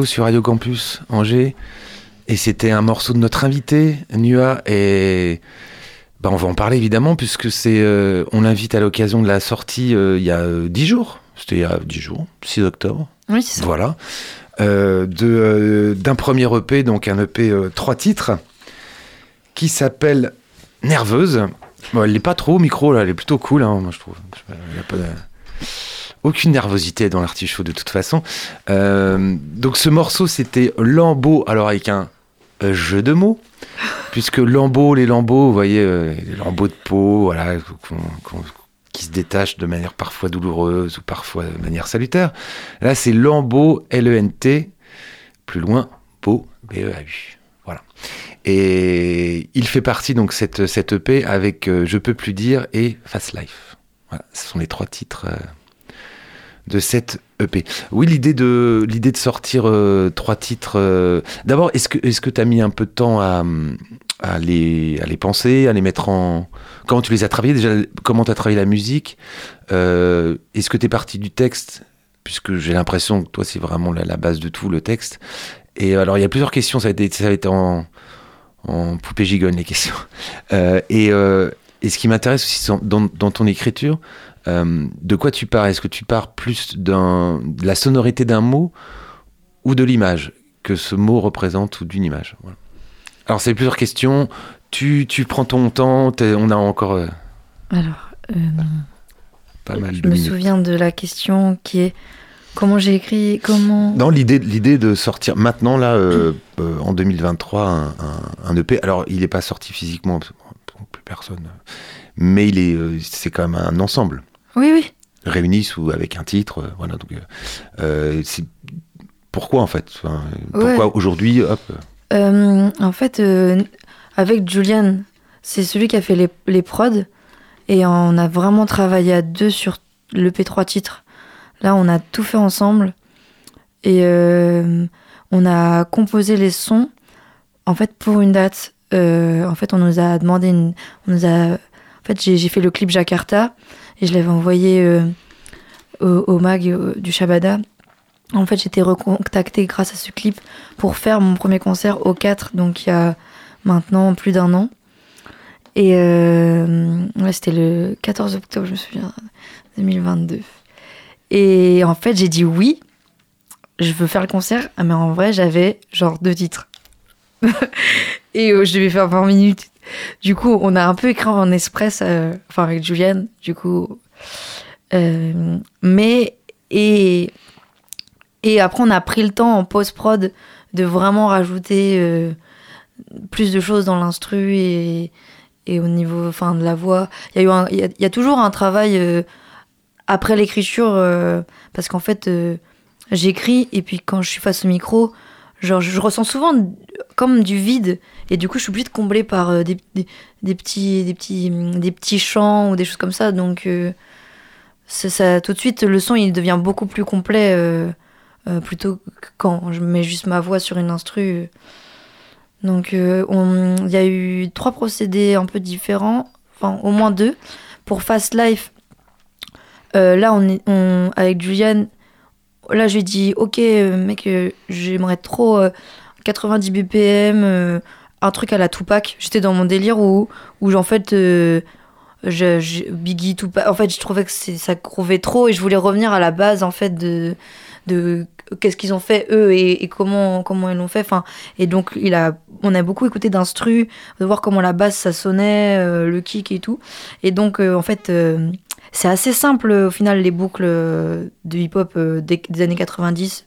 sur Radio Campus Angers. Et c'était un morceau de notre invité, Nua. Et bah, on va en parler évidemment, puisque c'est, euh, on l'invite à l'occasion de la sortie euh, il y a euh, dix jours. C'était il y a dix jours, 6 octobre. Voilà. de, d'un premier EP, donc un EP trois titres, qui s'appelle Nerveuse. Bon, elle n'est pas trop micro, là, elle est plutôt cool, hein, moi je trouve aucune nervosité dans l'artichaut de toute façon. Euh, donc ce morceau, c'était Lambeau, alors avec un euh, jeu de mots, puisque Lambeau, les lambeaux, vous voyez, euh, les lambeaux de peau, voilà, qui se détachent de manière parfois douloureuse ou parfois de manière salutaire. Là, c'est Lambeau, L-E-N-T, plus loin, beau, B-E-A-U. Voilà. Et il fait partie donc cette, cette EP avec Je peux plus dire et Fast Life. Voilà, ce sont les trois titres de cette EP. Oui, l'idée de l'idée de sortir euh, trois titres. euh, D'abord, est-ce que est-ce que tu as mis un peu de temps à, les à les penser, à les mettre en comment tu les as travaillés déjà Comment tu as travaillé la musique Euh, Est-ce que tu es parti du texte Puisque j'ai l'impression que toi, c'est vraiment la, la base de tout, le texte. Et alors, il y a plusieurs questions. Ça a été, ça a été en, en poupée gigogne, les questions. Et, et ce qui m'intéresse aussi dans, dans ton écriture, euh, de quoi tu pars? Est-ce que tu pars plus de la sonorité d'un mot ou de l'image que ce mot représente ou d'une image? Voilà. Alors, c'est plusieurs questions. Tu, tu prends ton temps. On a encore euh, Alors, euh, pas mal je de me minutes. souviens de la question qui est comment j'ai écrit, comment. Non, l'idée, l'idée de sortir maintenant, là, euh, en 2023, un, un, un EP. Alors, il n'est pas sorti physiquement, plus personne. Mais il est, c'est quand même un ensemble. Oui, oui. Réuni sous, avec un titre. euh, voilà, donc, euh, euh, c'est, pourquoi, en fait Enfin, Pourquoi Ouais. aujourd'hui, hop euh, en fait, euh, avec Julian, c'est celui qui a fait les, les prods. Et on a vraiment travaillé à deux sur le P3 titre. Là, on a tout fait ensemble. Et euh, on a composé les sons, en fait, pour une date. En fait, on nous a demandé une. On nous a, en fait, j'ai fait le clip Jakarta et je l'avais envoyé euh, au, mag euh, du Shabada. En fait, j'étais recontactée grâce à ce clip pour faire mon premier concert au 4, donc il y a maintenant plus d'un an. Et euh, c'était le 14 octobre, je me souviens, 2022. Et en fait, j'ai dit oui, je veux faire le concert, mais en vrai, j'avais genre deux titres. Et je devais faire 20 minutes. Du coup, on a un peu écrit en express, euh, enfin avec Juliane, du coup. Euh, mais, et, après, on a pris le temps en post-prod de vraiment rajouter euh, plus de choses dans l'instru et, au niveau de la voix. Il y, a toujours un travail après l'écriture parce qu'en fait, j'écris et puis quand je suis face au micro, genre, je, ressens souvent comme du vide et du coup, je suis obligée de combler par euh, des, des, des petits, des, petits, des petits chants ou des choses comme ça. Donc, euh, ça, tout de suite, le son il devient beaucoup plus complet. euh, plutôt que quand je mets juste ma voix sur une instru. Donc on- il y a eu trois procédés un peu différents, enfin au moins deux. Pour Fast Life, là on est avec Juliane, là je lui ai dit ok euh, mec euh, j'aimerais trop euh, 90 BPM, euh, un truc à la Tupac. J'étais dans mon délire où, où en fait je, Biggie Tupac, en fait je trouvais que ça grouvait trop et je voulais revenir à la base en fait de de qu'est-ce qu'ils ont fait eux et, comment comment ils l'ont fait enfin et donc il a on a beaucoup écouté d'instru de voir comment la basse ça sonnait le kick et tout et donc en fait c'est assez simple au final les boucles euh, de hip hop des, années 90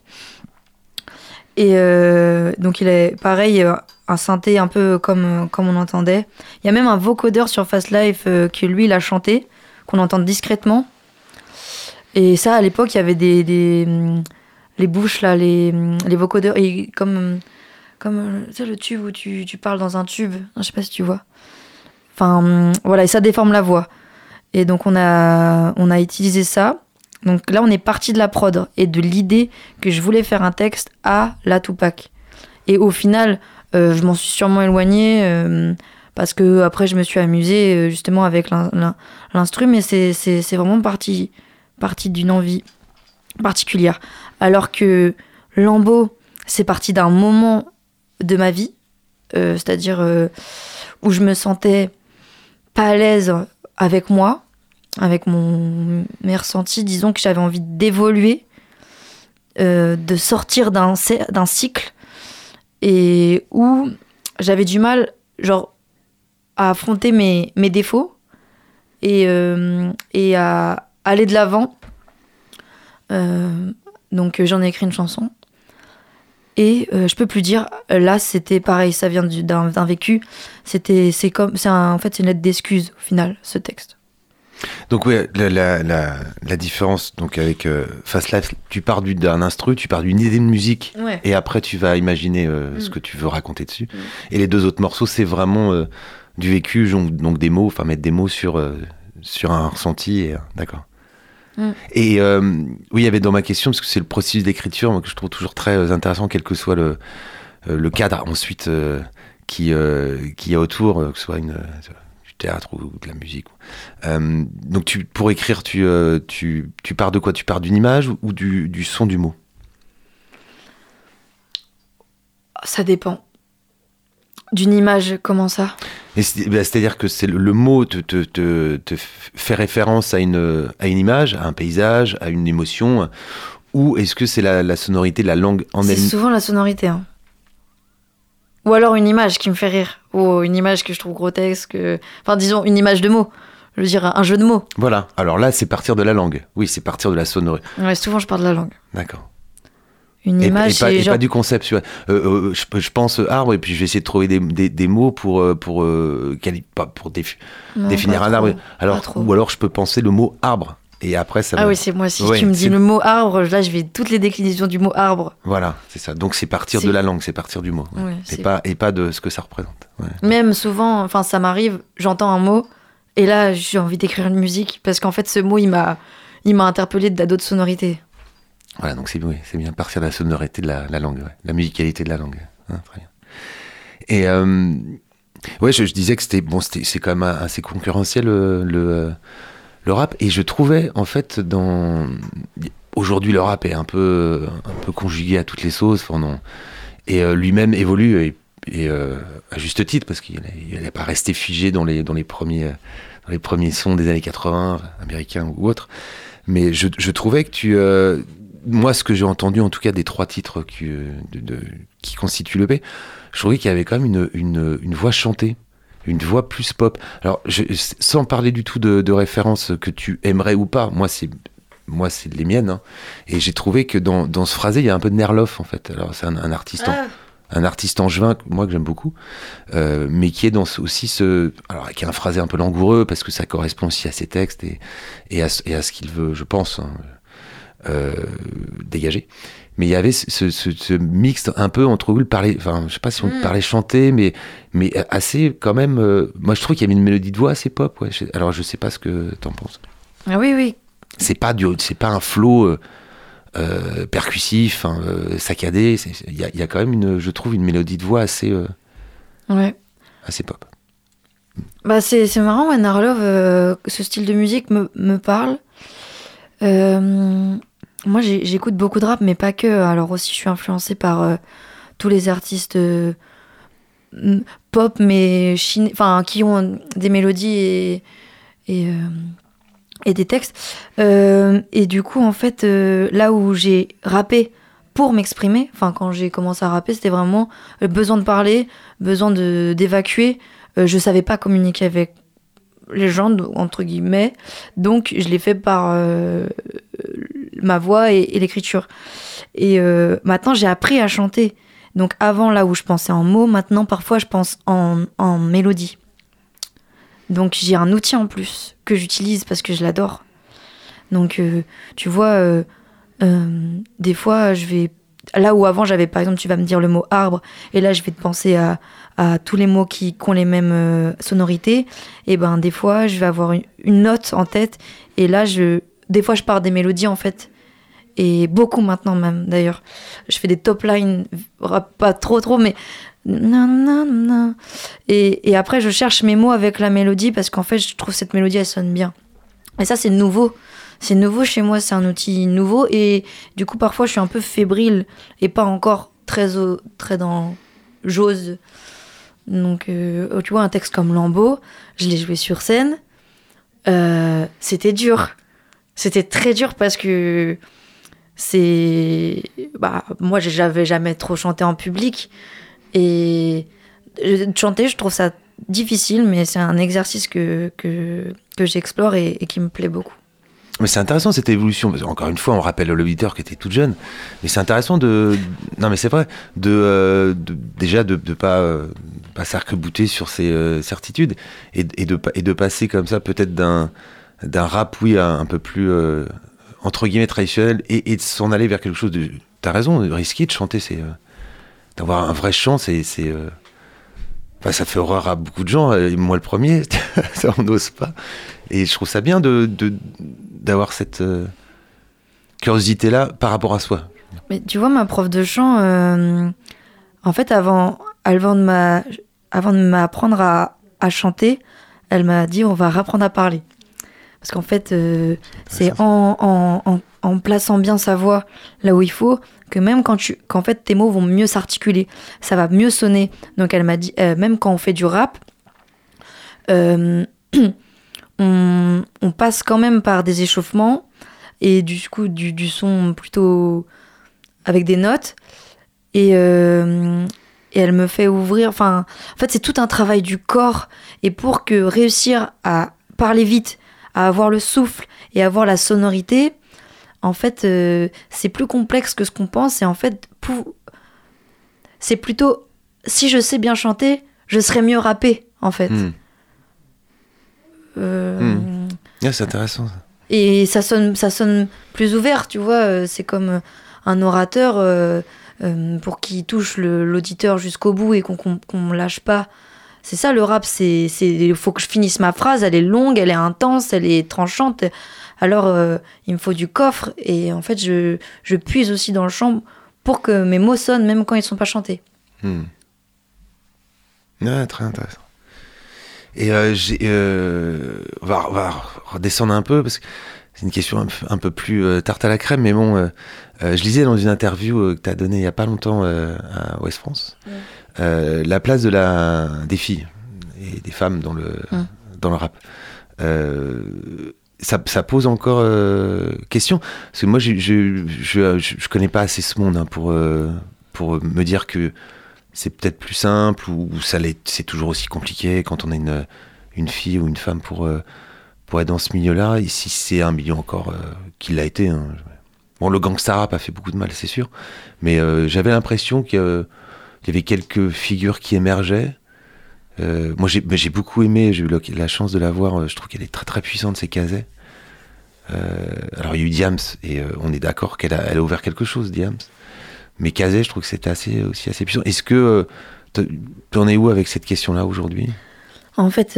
et euh, donc il est pareil euh, un synthé un peu comme comme on entendait il y a même un vocodeur sur Fast Life euh, que lui il a chanté qu'on entend discrètement et ça, à l'époque, il y avait des, hum, les bouches, là, les, hum, les vocodeurs, et comme, comme euh, tu le tube où tu, tu parles dans un tube. Je sais pas si tu vois. Enfin, hum, voilà, et ça déforme la voix. Et donc, on a, on a utilisé ça. Donc là, on est parti de la prod et de l'idée que je voulais faire un texte à la Tupac. Et au final, euh, je m'en suis sûrement éloignée euh, parce que après, je me suis amusée euh, justement avec l'in- l'in- l'instru, mais c'est vraiment parti partie d'une envie particulière. Alors que Lambeau, c'est parti d'un moment de ma vie, c'est-à-dire où je me sentais pas à l'aise avec moi, avec mon mes ressentis, disons que j'avais envie d'évoluer, euh, de sortir d'un cycle, et où j'avais du mal, genre, à affronter mes, défauts et, euh, et à aller de l'avant. Euh, donc j'en ai écrit une chanson. Et euh, je peux plus dire, là c'était pareil, ça vient du- d'un vécu. C'était, c'est comme, c'est en fait c'est une lettre d'excuse au final, ce texte. Donc ouais, la, la, la, la différence donc avec euh, Fast Life, tu pars du- d'un instru, tu pars d'une idée de musique Ouais. et après tu vas imaginer euh, Mm. ce que tu veux raconter dessus. Et les deux autres morceaux, c'est vraiment euh, du vécu, donc, des mots, enfin mettre des mots sur euh, sur un ressenti. D'accord. Mm. Et oui, il y avait dans ma question parce que c'est le processus d'écriture que je trouve toujours très intéressant, quel que soit le le cadre ensuite qui qui y a autour, que ce soit une théâtre ou de la musique. Euh, donc tu, pour écrire, tu, euh, tu, tu pars de quoi? Tu pars d'une image ou du, du son du mot? Ça dépend. D'une image, comment ça? C'est- bah, C'est-à-dire que c'est le, le mot te, te, te, fait référence à une, à une image, à un paysage, à une émotion, ou est-ce que c'est la, la sonorité de la langue en C'est elle souvent la sonorité. hein. Ou alors une image qui me fait rire. Ou une image que je trouve grotesque. euh, Enfin, disons, une image de mots. Je veux dire, un jeu de mots. Voilà. Alors là, c'est partir de la langue. Oui, c'est partir de la sonorité. Ouais, souvent, je parle de la langue. D'accord. Une image, et pas, et genre. pas du concept. Euh, euh, je, je pense euh, arbre et puis je vais essayer de trouver des, des, des mots pour euh, pour euh, pour défi- Non, définir un arbre. Alors ou alors je peux penser le mot arbre et après ça. Ah va- oui, c'est moi. Si Ouais, tu me dis le mot arbre, là, je vais toutes les déclinaisons du mot arbre. Voilà, c'est ça. Donc c'est partir de la langue, c'est partir du mot. ouais. Ouais, et pas et pas de ce que ça représente. Même souvent, enfin, ça m'arrive, j'entends un mot, et là, j'ai envie d'écrire une musique, parce qu'en fait, ce mot, il m'a, interpellé d'autres sonorités. Voilà, donc c'est oui, bien partir de la sonorité de la, la langue, la musicalité de la langue. hein, très bien. Et euh, ouais, je, je disais que c'était bon, c'est quand même assez concurrentiel euh, le euh, le rap, et je trouvais en fait dans aujourd'hui le rap est un peu un peu conjugué à toutes les sauces, pendant et euh, lui-même évolue et, et, euh, à juste titre parce qu'il n'est pas resté figé dans les dans les premiers dans les premiers sons des années 80 américains ou autres. Mais je, je trouvais que tu euh, moi, ce que j'ai entendu, en tout cas des trois titres qui, euh, de- de- qui constituent le P, je trouvais qu'il y avait quand même une, une, une voix chantée, une voix plus pop. Alors, je, sans parler du tout de, de références que tu aimerais ou pas, moi, c'est moi, c'est les miennes. hein. Et j'ai trouvé que dans, dans ce phrasé, il y a un peu de Nerloff, en fait. Alors, c'est un, un artiste en- un artiste angevin, moi que j'aime beaucoup, euh, mais qui est dans aussi ce. Alors, qui a un phrasé un peu langoureux, parce que ça correspond aussi à ses textes et, et, à, ce- et à ce qu'il veut, je pense, hein, euh, dégager. Mais il y avait ce, ce, ce- mix un peu entre le parler, enfin, je sais pas si on Mm. parlait chanter, mais, mais assez quand même. euh, moi, je trouve qu'il y avait une mélodie de voix assez pop. Ouais. Je- Alors, je sais pas ce que t'en penses. Ah oui, oui. C'est pas du, c'est pas un flow. euh, euh, percussif, hein, euh, saccadé, il y y a quand même une, je trouve, une mélodie de voix assez, Ouais. assez pop. Bah, c'est, c'est marrant, euh, ce style de musique me, me parle. Euh, moi, j'écoute beaucoup de rap, mais pas que. Alors aussi, je suis influencée par euh, tous les artistes euh, pop, mais chine- enfin, qui ont des mélodies et, et, euh, des textes. Et du coup, en fait, là où j'ai rappé pour m'exprimer, enfin, quand j'ai commencé à rapper, c'était vraiment besoin de parler, besoin d'évacuer. Je savais pas communiquer avec les gens, entre guillemets. Donc, je l'ai fait par ma voix et, l'écriture. Et euh, maintenant, j'ai appris à chanter. Donc, avant, là où je pensais en mots, maintenant, parfois, je pense en, en mélodie. Donc, j'ai un outil en plus que j'utilise parce que je l'adore. Donc, euh, tu vois, euh, des fois, je vais. Là où avant, j'avais par exemple, tu vas me dire le mot arbre, et là, je vais te penser à, à tous les mots qui, ont les mêmes sonorités, et ben des fois je vais avoir une note en tête et là je des fois je pars des mélodies en fait et beaucoup maintenant même d'ailleurs je fais des top lines pas trop trop mais nan, nan. et, et après je cherche mes mots avec la mélodie parce qu'en fait je trouve cette mélodie elle sonne bien et ça c'est nouveau c'est nouveau chez moi c'est un outil nouveau et du coup parfois je suis un peu fébrile et pas encore très très dans j'ose donc, euh, tu vois, un texte comme Lambeau, je l'ai joué sur scène. Euh, c'était dur. C'était très dur parce que c'est. Bah, moi, j'avais jamais trop chanté en public. Et chanter, je trouve ça difficile, mais c'est un exercice que, que, que j'explore et, qui me plaît beaucoup. Mais c'est intéressant cette évolution. Encore une fois, on rappelle l'auditeur qui était toute jeune. Mais c'est intéressant de. Non, mais c'est vrai. De, euh, déjà de ne pas, euh, pas s'arc-bouter sur ses euh, certitudes. Et, de, et de passer comme ça, peut-être d'un, d'un rap, oui, un peu plus. euh, entre guillemets traditionnel. Et, et de s'en aller vers quelque chose de. T'as raison, risqué de chanter, c'est. euh, d'avoir un vrai chant, c'est. c'est euh, enfin, ça fait horreur à beaucoup de gens, et moi le premier, ça on n'ose pas. Et je trouve ça bien de, de- d'avoir cette curiosité-là par rapport à soi. Mais tu vois, ma prof de chant, en fait, avant, avant de de m'apprendre à, à chanter, elle m'a dit on va réapprendre à parler. Parce qu'en fait, euh, c'est en, en, en, en plaçant bien sa voix là où il faut que même quand tu, qu'en fait tes mots vont mieux s'articuler, ça va mieux sonner. Donc elle m'a dit, euh, même quand on fait du rap, euh, on, on passe quand même par des échauffements et du coup du, du son plutôt avec des notes et, et elle me fait ouvrir enfin en fait c'est tout un travail du corps et pour que réussir à parler vite à avoir le souffle et avoir la sonorité en fait euh, c'est plus complexe que ce qu'on pense et en fait pour... c'est plutôt si je sais bien chanter je serais mieux rappé en fait. Euh, Ah, c'est intéressant. ça. et ça sonne, ça sonne plus ouvert, tu vois. euh, C'est comme un orateur euh, pour qui touche l'auditeur jusqu'au bout et qu'on qu'on lâche pas. C'est ça le rap, c'est il faut que je finisse ma phrase, elle est longue, elle est intense, elle est tranchante. Alors euh, il me faut du coffre et en fait je, je puise aussi dans le chant pour que mes mots sonnent même quand ils sont pas chantés. Hmm. Ah, très intéressant. Et euh, euh, on, va, on va redescendre un peu parce que c'est une question un, peu- un peu plus euh, tarte à la crème, mais bon, euh, euh, je lisais dans une interview euh, que tu as donnée il y a pas longtemps euh, à Ouest France euh, la place de la des filles et des femmes dans le Mm. dans le rap. Euh, ça, ça pose encore euh, question parce que moi je je, je, je, connais pas assez ce monde hein, pour pour me dire que c'est peut-être plus simple ou, ou ça c'est toujours aussi compliqué quand on est une une fille ou une femme pour pour être dans ce milieu-là ici c'est un milieu encore qui l'a été hein. bon le gangsta rap a fait beaucoup de mal c'est sûr mais j'avais l'impression qu'il y avait quelques figures qui émergeaient. Euh, moi j'ai j'ai beaucoup aimé j'ai eu la, la chance de la voir euh, je trouve qu'elle est très très puissante c'est Kazé euh, alors il y a eu Diams et euh, on est d'accord qu'elle a, elle a ouvert quelque chose Diams. Mais Kazé je trouve que c'était assez aussi assez puissant. Est-ce que t'en- es où avec cette question là aujourd'hui? En fait,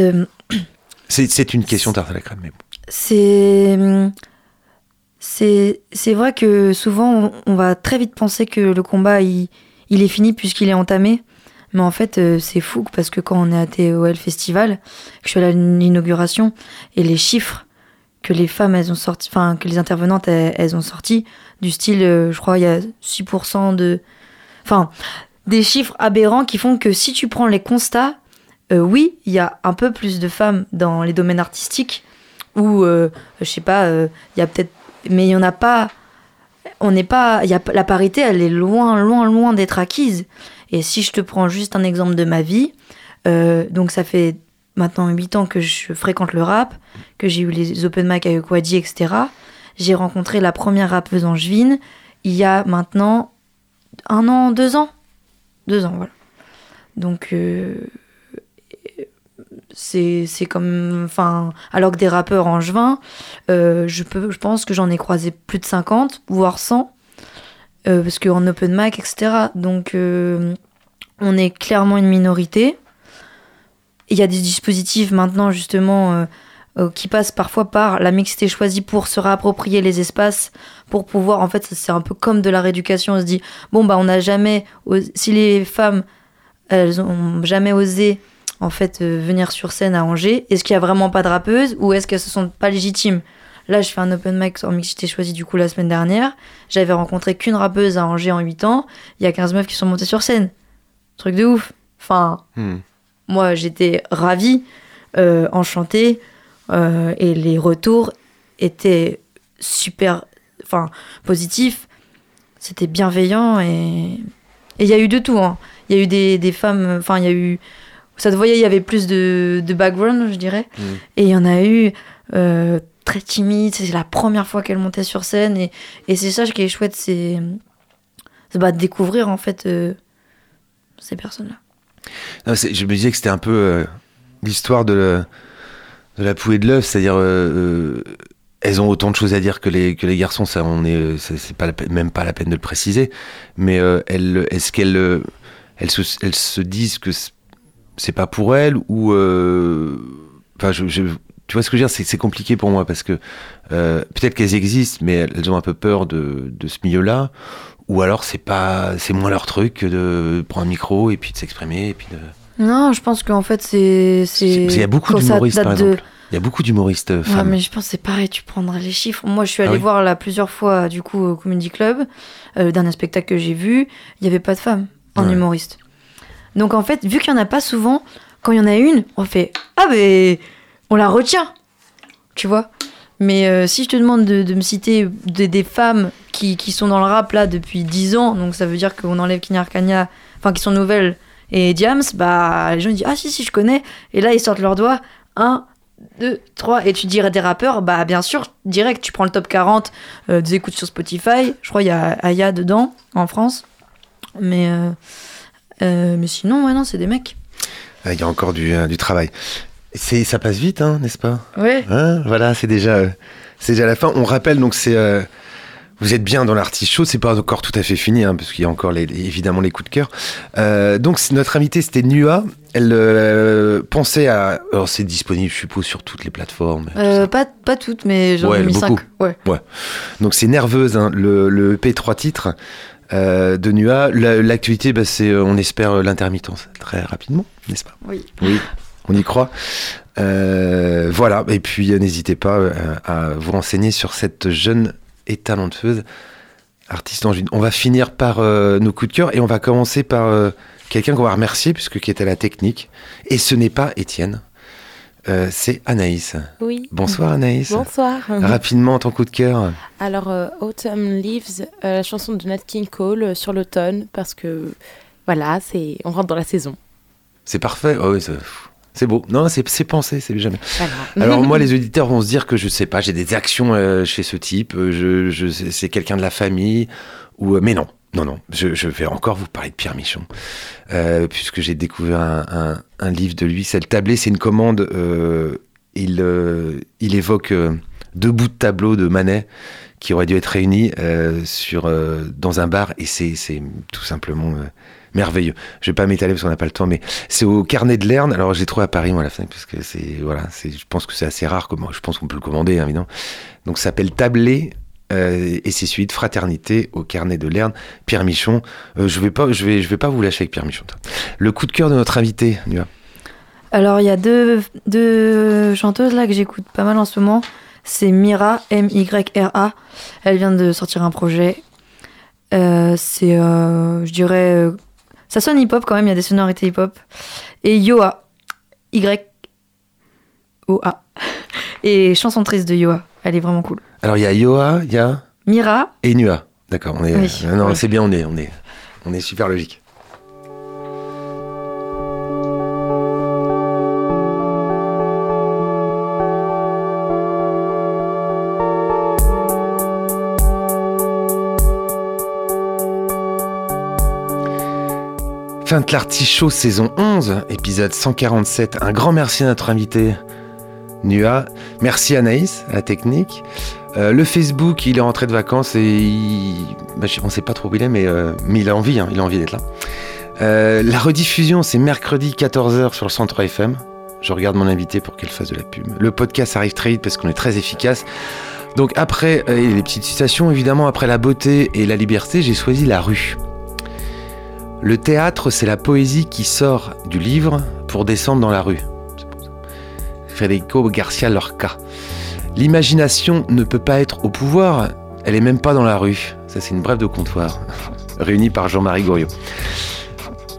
c'est une question tarte à la crème mais bon. c'est c'est c'est vrai que souvent on, on va très vite penser que le combat il, il est fini puisqu'il est entamé mais en fait euh, c'est fou parce que quand on est à TOL Festival que je suis à l'inauguration et les chiffres que les femmes elles ont sorti enfin que les intervenantes elles, ont sorti du style euh, je crois il y a 6% de enfin des chiffres aberrants qui font que si tu prends les constats euh, oui il y a un peu plus de femmes dans les domaines artistiques euh, je sais pas, il y a peut-être, mais il y en a pas. On n'est pas, y a la parité, elle est loin, loin, loin d'être acquise. Et si je te prends juste un exemple de ma vie, euh, donc ça fait maintenant 8 ans que je fréquente le rap, que j'ai eu les open mic avec Wadi, etc. J'ai rencontré la première rappeuse angevine il y a maintenant un an, deux ans, deux ans, voilà. Donc euh, c'est c'est comme enfin alors que des rappeurs angevins euh, je peux je pense que j'en ai croisé plus de 50 voire 100 euh, parce qu'en open mic etc donc euh, on est clairement une minorité. Il y a des dispositifs maintenant justement euh, euh, qui passent parfois par la mixité choisie pour se réapproprier les espaces pour pouvoir en fait c'est un peu comme de la rééducation. On se dit bon bah on n'a jamais si les femmes elles ont jamais osé en fait euh, venir sur scène à Angers Est-ce qu'il y a vraiment pas de rappeuse ou est-ce qu'elles se sentent pas légitimes? Là, je fais un open mic en mixité choisie du coup la semaine dernière. J'avais rencontré qu'une rappeuse à Angers en 8 ans. Il y a 15 meufs qui sont montées sur scène. Truc de ouf. Enfin, Hmm. moi, j'étais ravie, euh, enchantée, euh, et les retours étaient super, enfin, positifs. C'était bienveillant et et il y a eu de tout. hein. Il y a eu des, des femmes, enfin, il y a eu, ça te voyait, il y avait plus de, de background, je dirais. Mm. Et il y en a eu euh, très timide. C'est la première fois qu'elle montait sur scène. Et, et c'est ça qui est chouette, c'est bah, de découvrir en fait euh, ces personnes-là. Je me disais que c'était un peu euh, l'histoire de, le- de la poule et de l'œuf, c'est-à-dire elles ont autant de choses à dire que les, que les garçons, ça on est, c'est pas la même pas la peine de le préciser, mais elles, est-ce qu'elles elles se, elles se disent que c'est- pas pour elles ou euh, enfin je, je- tu vois ce que je veux dire, c'est compliqué pour moi parce que euh, peut-être qu'elles existent, mais elles ont un peu peur de, de ce milieu-là. Ou alors c'est pas, c'est moins leur truc que de prendre un micro et puis de s'exprimer et puis de. Non, je pense qu'en fait, c'est. qu'il y a beaucoup d'humoristes, par de- exemple. Il y a beaucoup d'humoristes euh, Ouais, femmes. mais je pense que c'est pareil, tu prendras les chiffres. Moi, je suis allée Ah oui voir là plusieurs fois, du coup, au Comedy Club, euh, le dernier spectacle que j'ai vu, il n'y avait pas de femmes en Ouais. humoriste. Donc, en fait, vu qu'il n'y en a pas souvent, quand il y en a une, on fait Ah, mais on la retient. Tu vois? Mais euh, si je te demande de, de me citer des- des femmes qui, qui sont dans le rap là depuis 10 ans, donc ça veut dire qu'on enlève Kenya Arcania, enfin qui sont nouvelles, et Diams, bah les gens disent Ah, si, si, je connais. Et là, ils sortent leurs doigts. Un, 2, 3, et tu dirais des rappeurs, bah bien sûr, direct, tu prends le top 40 euh, des écoutes sur Spotify, je crois il y a Aya dedans, en France, mais, euh, mais sinon, ouais, non, c'est des mecs. Ah, Il y a encore du, euh, du travail. C'est, ça passe vite, hein, n'est-ce pas? Ouais. Hein, Voilà, c'est déjà, euh, c'est déjà la fin. On rappelle donc c'est. euh, vous êtes bien dans l'artichaut, c'est pas encore tout à fait fini, hein, parce qu'il y a encore les- évidemment les coups de cœur. Euh, donc notre invitée c'était Nua. Elle euh, pensait à. Alors c'est disponible, je suppose, sur toutes les plateformes. Euh, pas, pas toutes, mais j'en Ouais, ai mis beaucoup. 5. Ouais. Donc c'est nerveuse, hein, le, le EP 3 titres euh, de Nua. La- L'actualité, bah, c'est, euh, on espère euh, l'intermittence très rapidement, n'est-ce pas? Oui. Oui, on y croit. Euh, voilà, et puis n'hésitez pas à vous renseigner sur cette jeune et talentueuse artiste en On va finir par euh, nos coups de cœur et on va commencer par quelqu'un qu'on va remercier puisque qui était à la technique. Et ce n'est pas Étienne, euh, c'est Anaïs. Oui. Bonsoir Anaïs. Bonsoir. Rapidement, ton coup de cœur. Alors, euh, Autumn Leaves, euh, la chanson de Nat King Cole sur l'automne, parce que voilà, c'est on rentre dans la saison. C'est parfait. Oh oui, c'est- c'est beau. Non, c'est pensé, c'est jamais. Alors moi, les auditeurs vont se dire que je sais pas, j'ai des actions euh, chez ce type, je, je, c'est quelqu'un de la famille, ou euh, mais non, non, non, je, vais encore vous parler de Pierre Michon, euh, puisque j'ai découvert un, livre de lui. C'est le tablé, c'est une commande. euh, il, euh, il évoque deux bouts de tableau de Manet qui auraient dû être réunis sur dans un bar, et c'est tout simplement merveilleux. Je vais pas m'étaler parce qu'on n'a pas le temps, mais c'est au Carnet de Lerne. Alors j'ai trouvé à Paris moi la fin parce que voilà, je pense que c'est assez rare comment je pense qu'on peut le commander hein, évidemment. Donc ça s'appelle Tablé euh, et celui de Fraternité au Carnet de Lerne. Pierre Michon, euh, je vais pas je vais je vais pas vous lâcher avec Pierre Michon. Le coup de cœur de notre invité, Nua. Alors, il y a deux, deux chanteuses là que j'écoute pas mal en ce moment. C'est Mira, M-Y-R-A. Elle vient de sortir un projet. Euh, c'est, je dirais, ça sonne hip-hop quand même, il y a des sonorités hip-hop. Et Yoa, Y-O-A. Et chanson triste de Yoa, elle est vraiment cool. Alors il y a Yoa, il y a Mira, et Nua. D'accord, on est Oui, euh, non, oui. c'est bien, on est on est on est super logique. Fin de l'artichaut saison 11, épisode 147. Un grand merci à notre invité Nua. Merci Anaïs, à la technique. Euh, le Facebook, il est rentré de vacances et bah, on sait pas trop où il est, mais, euh, il a envie, hein, il a envie d'être là. Euh, la rediffusion, c'est mercredi 14h sur le Centre FM. Je regarde mon invité pour qu'elle fasse de la pub. Le podcast arrive très vite parce qu'on est très efficace. Donc après, les petites citations, évidemment, après la beauté et la liberté, j'ai choisi la rue. Le théâtre, c'est la poésie qui sort du livre pour descendre dans la rue. Federico Garcia Lorca. L'imagination ne peut pas être au pouvoir, elle est même pas dans la rue. Ça, c'est une brève de comptoir, réunie par Jean-Marie Goriot.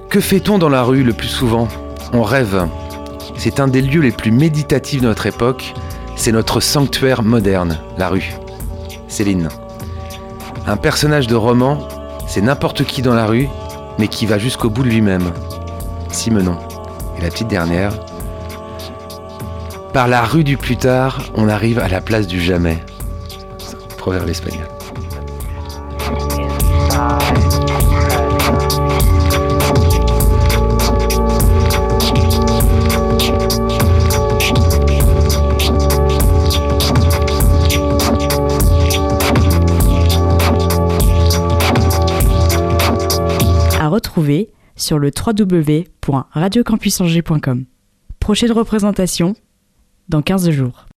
Que fait-on dans la rue le plus souvent? On rêve. C'est un des lieux les plus méditatifs de notre époque. C'est notre sanctuaire moderne, la rue. Céline. Un personnage de roman, c'est n'importe qui dans la rue, mais qui va jusqu'au bout de lui-même. Simenon. Et la petite dernière. Par la rue du plus tard, on arrive à la place du jamais. Proverbe espagnol. À retrouver sur le www.radiocampusangers.com. Prochaine représentation dans 15 jours.